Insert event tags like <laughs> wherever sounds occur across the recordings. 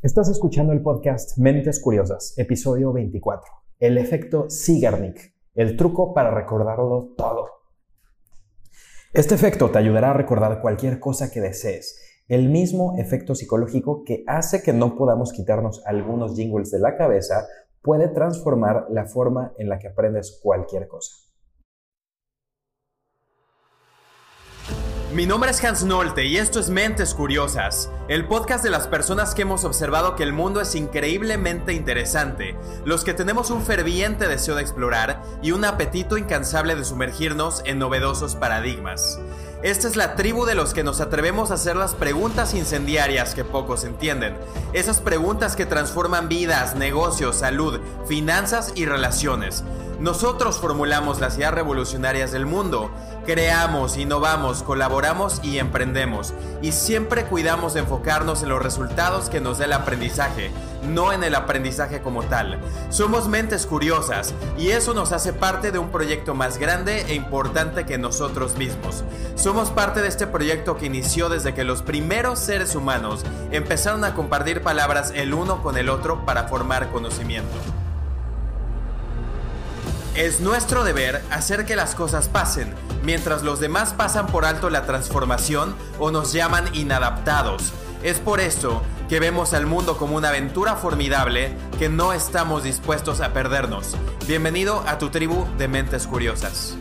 Estás escuchando el podcast Mentes Curiosas, episodio 24. El efecto Sigarnik, el truco para recordarlo todo. Este efecto te ayudará a recordar cualquier cosa que desees. El mismo efecto psicológico que hace que no podamos quitarnos algunos jingles de la cabeza puede transformar la forma en la que aprendes cualquier cosa. Mi nombre es Hans Nolte y esto es Mentes Curiosas, el podcast de las personas que hemos observado que el mundo es increíblemente interesante, los que tenemos un ferviente deseo de explorar y un apetito incansable de sumergirnos en novedosos paradigmas. Esta es la tribu de los que nos atrevemos a hacer las preguntas incendiarias que pocos entienden. Esas preguntas que transforman vidas, negocios, salud, finanzas y relaciones. Nosotros formulamos las ideas revolucionarias del mundo. Creamos, innovamos, colaboramos y emprendemos. Y siempre cuidamos de enfocarnos en los resultados que nos dé el aprendizaje, no en el aprendizaje como tal. Somos mentes curiosas y eso nos hace parte de un proyecto más grande e importante que nosotros mismos. Somos parte de este proyecto que inició desde que los primeros seres humanos empezaron a compartir palabras el uno con el otro para formar conocimiento. Es nuestro deber hacer que las cosas pasen, mientras los demás pasan por alto la transformación o nos llaman inadaptados. Es por eso que vemos al mundo como una aventura formidable que no estamos dispuestos a perdernos. Bienvenido a tu tribu de mentes curiosas.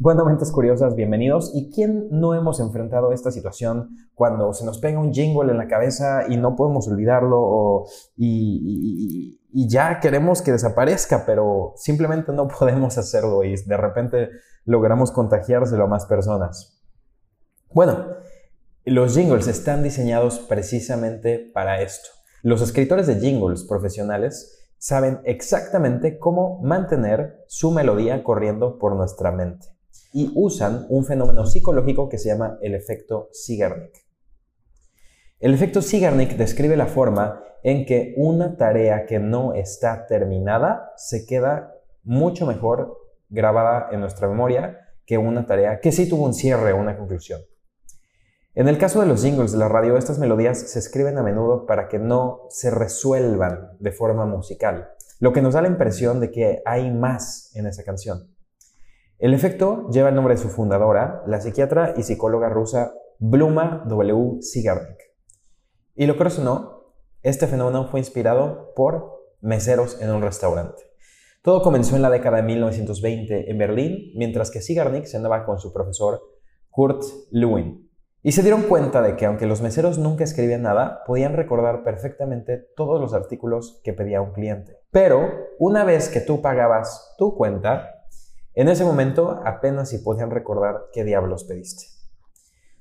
Bueno, mentes curiosas, bienvenidos. ¿Y quién no hemos enfrentado esta situación cuando se nos pega un jingle en la cabeza y no podemos olvidarlo y, y, ya queremos que desaparezca, pero simplemente no <laughs> podemos hacerlo y de repente logramos contagiárselo a más personas? Bueno, los jingles están diseñados precisamente para esto. Los escritores de jingles profesionales saben exactamente cómo mantener su melodía corriendo por nuestra mente y usan un fenómeno psicológico que se llama el efecto Sigarnik. El efecto Sigarnik describe la forma en que una tarea que no está terminada se queda mucho mejor grabada en nuestra memoria que una tarea que sí tuvo un cierre o una conclusión. En el caso de los jingles de la radio, estas melodías se escriben a menudo para que no se resuelvan de forma musical, lo que nos da la impresión de que hay más en esa canción. El efecto lleva el nombre de su fundadora, la psiquiatra y psicóloga rusa Bluma W. Sigarnik. Y lo crees o no, este fenómeno fue inspirado por meseros en un restaurante. Todo comenzó en la década de 1920 en Berlín, mientras que Sigarnik se andaba con su profesor Kurt Lewin. Y se dieron cuenta de que aunque los meseros nunca escribían nada, podían recordar perfectamente todos los artículos que pedía un cliente. Pero una vez que tú pagabas tu cuenta, en ese momento apenas si podían recordar qué diablos pediste.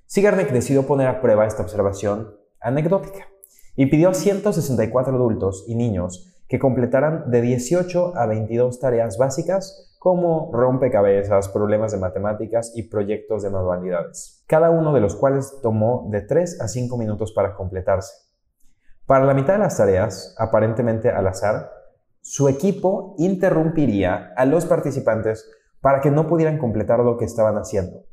Sigarnik decidió poner a prueba esta observación anecdótica y pidió a 164 adultos y niños que completaran de 18 a 22 tareas básicas como rompecabezas, problemas de matemáticas y proyectos de manualidades, cada uno de los cuales tomó de 3 a 5 minutos para completarse. Para la mitad de las tareas, aparentemente al azar, su equipo interrumpiría a los participantes para que no pudieran completar lo que estaban haciendo.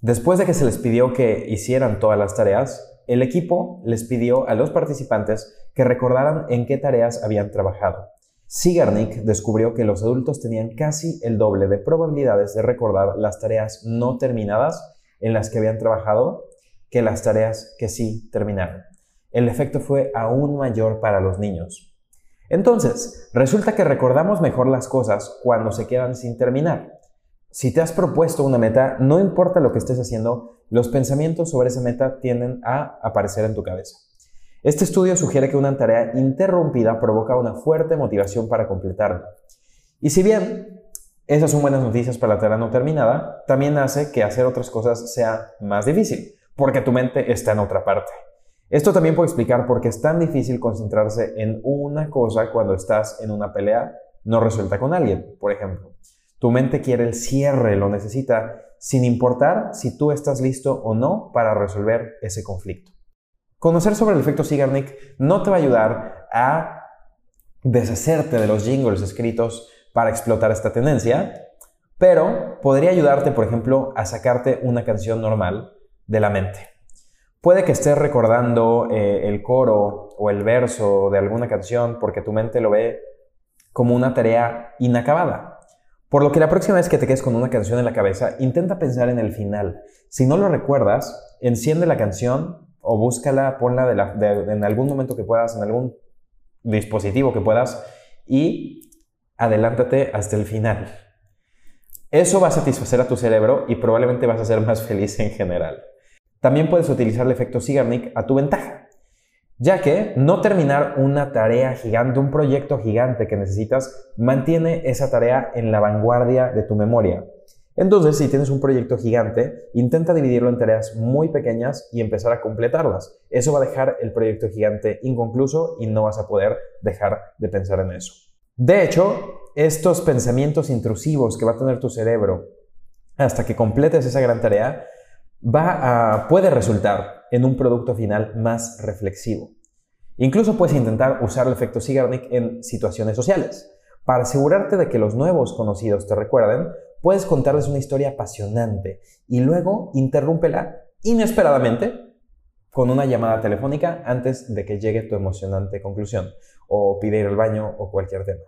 Después de que se les pidió que hicieran todas las tareas, el equipo les pidió a los participantes que recordaran en qué tareas habían trabajado. Sigarnik descubrió que los adultos tenían casi el doble de probabilidades de recordar las tareas no terminadas en las que habían trabajado que las tareas que sí terminaron. El efecto fue aún mayor para los niños. Entonces, resulta que recordamos mejor las cosas cuando se quedan sin terminar. Si te has propuesto una meta, no importa lo que estés haciendo, los pensamientos sobre esa meta tienden a aparecer en tu cabeza. Este estudio sugiere que una tarea interrumpida provoca una fuerte motivación para completarla. Y si bien esas son buenas noticias para la tarea no terminada, también hace que hacer otras cosas sea más difícil, porque tu mente está en otra parte. Esto también puede explicar por qué es tan difícil concentrarse en una cosa cuando estás en una pelea no resuelta con alguien, por ejemplo. Tu mente quiere el cierre, lo necesita, sin importar si tú estás listo o no para resolver ese conflicto. Conocer sobre el efecto Sigarnik no te va a ayudar a deshacerte de los jingles escritos para explotar esta tendencia, pero podría ayudarte, por ejemplo, a sacarte una canción normal de la mente. Puede que estés recordando eh, el coro o el verso de alguna canción porque tu mente lo ve como una tarea inacabada. Por lo que la próxima vez que te quedes con una canción en la cabeza, intenta pensar en el final. Si no lo recuerdas, enciende la canción o búscala, ponla en algún momento que puedas, en algún dispositivo que puedas y adelántate hasta el final. Eso va a satisfacer a tu cerebro y probablemente vas a ser más feliz en general. También puedes utilizar el efecto Sigarnik a tu ventaja, ya que no terminar una tarea gigante, un proyecto gigante que necesitas, mantiene esa tarea en la vanguardia de tu memoria. Entonces, si tienes un proyecto gigante, intenta dividirlo en tareas muy pequeñas y empezar a completarlas. Eso va a dejar el proyecto gigante inconcluso y no vas a poder dejar de pensar en eso. De hecho, estos pensamientos intrusivos que va a tener tu cerebro hasta que completes esa gran tarea, va a, puede resultar en un producto final más reflexivo. Incluso puedes intentar usar el efecto Sigarnik en situaciones sociales. Para asegurarte de que los nuevos conocidos te recuerden, puedes contarles una historia apasionante y luego interrúmpela inesperadamente con una llamada telefónica antes de que llegue tu emocionante conclusión o pide ir al baño o cualquier tema.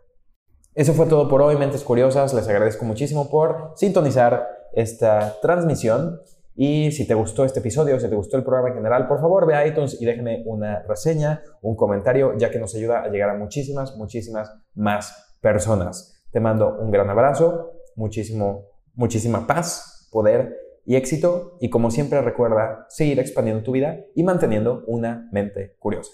Eso fue todo por hoy, Mentes Curiosas. Les agradezco muchísimo por sintonizar esta transmisión. Y si te gustó este episodio, si te gustó el programa en general, por favor ve a iTunes y déjame una reseña, un comentario, ya que nos ayuda a llegar a muchísimas, muchísimas más personas. Te mando un gran abrazo, muchísimo, muchísima paz, poder y éxito. Y como siempre recuerda seguir expandiendo tu vida y manteniendo una mente curiosa.